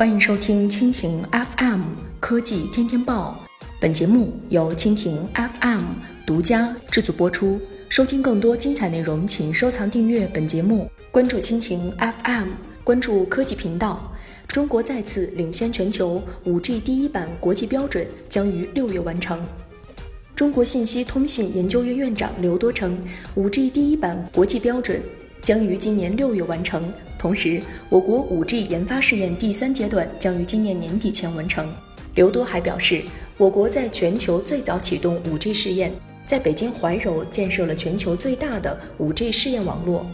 欢迎收听蜻蜓 FM 科技天天报，本节目由蜻蜓 FM 独家制作播出。收听更多精彩内容，请收藏订阅本节目，关注蜻蜓 FM，关注科技频道。中国再次领先全球，5G 第一版国际标准将于六月完成。中国信息通信研究院院长刘多称，5G 第一版国际标准将于今年六月完成。同时，我国 5G 研发试验第三阶段将于今年年底前完成。刘多还表示，我国在全球最早启动 5G 试验，在北京怀柔建设了全球最大的 5G 试验网络，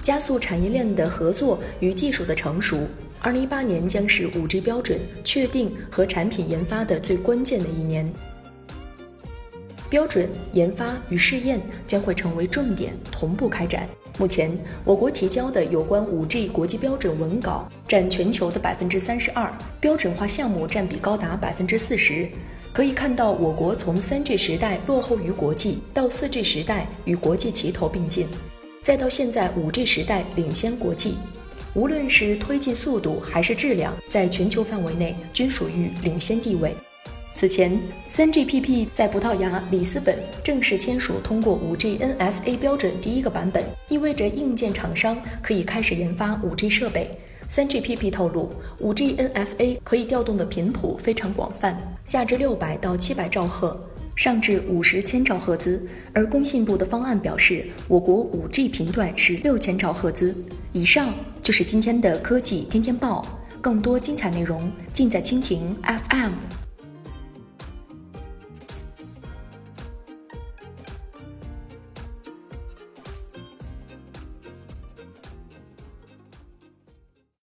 加速产业链的合作与技术的成熟。2018年将是 5G 标准确定和产品研发的最关键的一年。标准研发与试验将会成为重点，同步开展。目前，我国提交的有关 5G 国际标准文稿占全球的百分之三十二，标准化项目占比高达百分之四十。可以看到，我国从 3G 时代落后于国际，到 4G 时代与国际齐头并进，再到现在 5G 时代领先国际，无论是推进速度还是质量，在全球范围内均属于领先地位。此前，3GPP 在葡萄牙里斯本正式签署通过 5G NSA 标准第一个版本，意味着硬件厂商可以开始研发 5G 设备。3GPP 透露，5G NSA 可以调动的频谱非常广泛，下至600到700兆赫，上至50千兆赫兹。而工信部的方案表示，我国 5G 频段是6000兆赫兹以上。就是今天的科技天天报，更多精彩内容尽在蜻蜓 FM。